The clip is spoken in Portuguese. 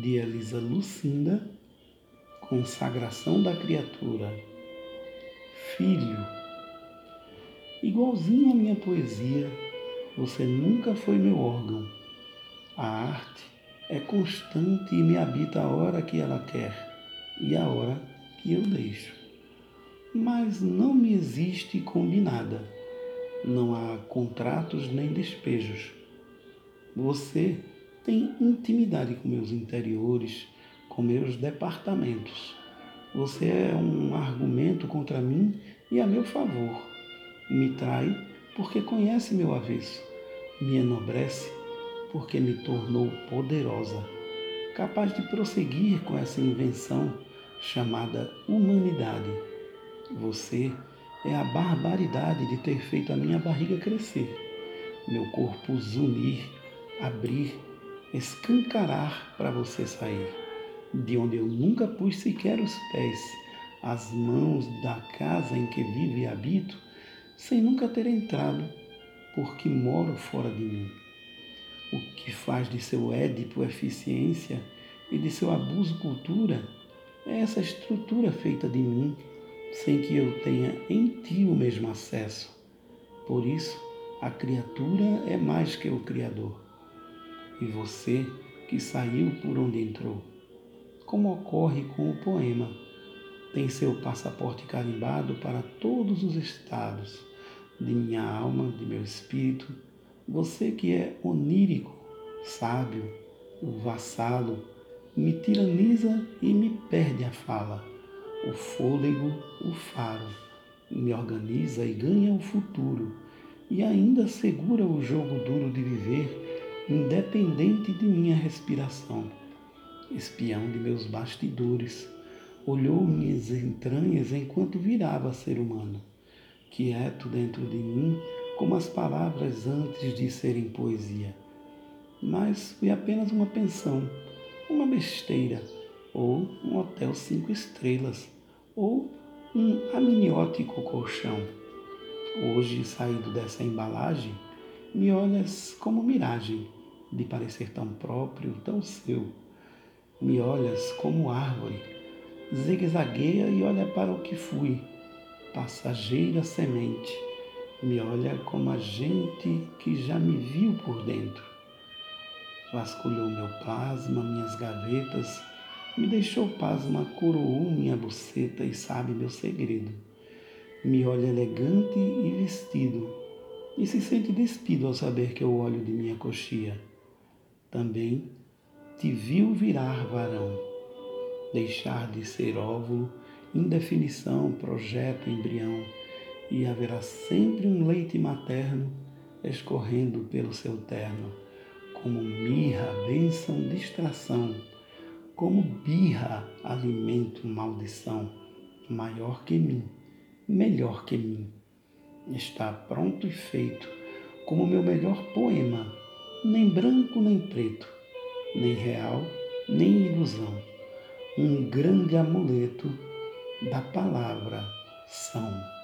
de Elisa Lucinda, consagração da criatura. Filho, igualzinho à minha poesia, você nunca foi meu órgão. A arte é constante e me habita a hora que ela quer e a hora que eu deixo. Mas não me existe combinada. Não há contratos nem despejos. Você tem intimidade com meus interiores, com meus departamentos. Você é um argumento contra mim e a meu favor. Me trai porque conhece meu avesso. Me enobrece porque me tornou poderosa, capaz de prosseguir com essa invenção chamada humanidade. Você é a barbaridade de ter feito a minha barriga crescer, meu corpo zunir, abrir, escancarar para você sair, de onde eu nunca pus sequer os pés, as mãos da casa em que vivo e habito, sem nunca ter entrado, porque moro fora de mim. O que faz de seu Édipo eficiência e de seu abuso cultura é essa estrutura feita de mim, sem que eu tenha em ti o mesmo acesso. Por isso, a criatura é mais que o Criador. E você, que saiu por onde entrou, como ocorre com o poema, tem seu passaporte carimbado para todos os estados de minha alma, de meu espírito. Você que é onírico, sábio, vassalo, me tiraniza e me perde a fala. O fôlego, o faro, me organiza e ganha o futuro, e ainda segura o jogo duro de independente de minha respiração. Espião de meus bastidores, olhou minhas entranhas enquanto virava ser humano, quieto dentro de mim, como as palavras antes de serem poesia. Mas fui apenas uma pensão uma besteira, ou um hotel cinco estrelas, ou um amniótico colchão. Hoje, saído dessa embalagem, me olhas como miragem, de parecer tão próprio, tão seu. Me olhas como árvore, zigue-zagueia e olha para o que fui, passageira semente. Me olha como a gente que já me viu por dentro vasculhou meu plasma, minhas gavetas, me deixou pasma, coroou minha buceta e sabe meu segredo. Me olha elegante e vestido, e se sente despido ao saber que eu olho de minha coxia. Também te viu virar varão, deixar de ser óvulo, indefinição, projeto, embrião, e haverá sempre um leite materno escorrendo pelo seu terno como mirra, bênção, distração, como birra, alimento, maldição, maior que mim, melhor que mim. Está pronto e feito, como meu melhor poema, nem branco nem preto, nem real, nem ilusão, um grande amuleto da palavra são.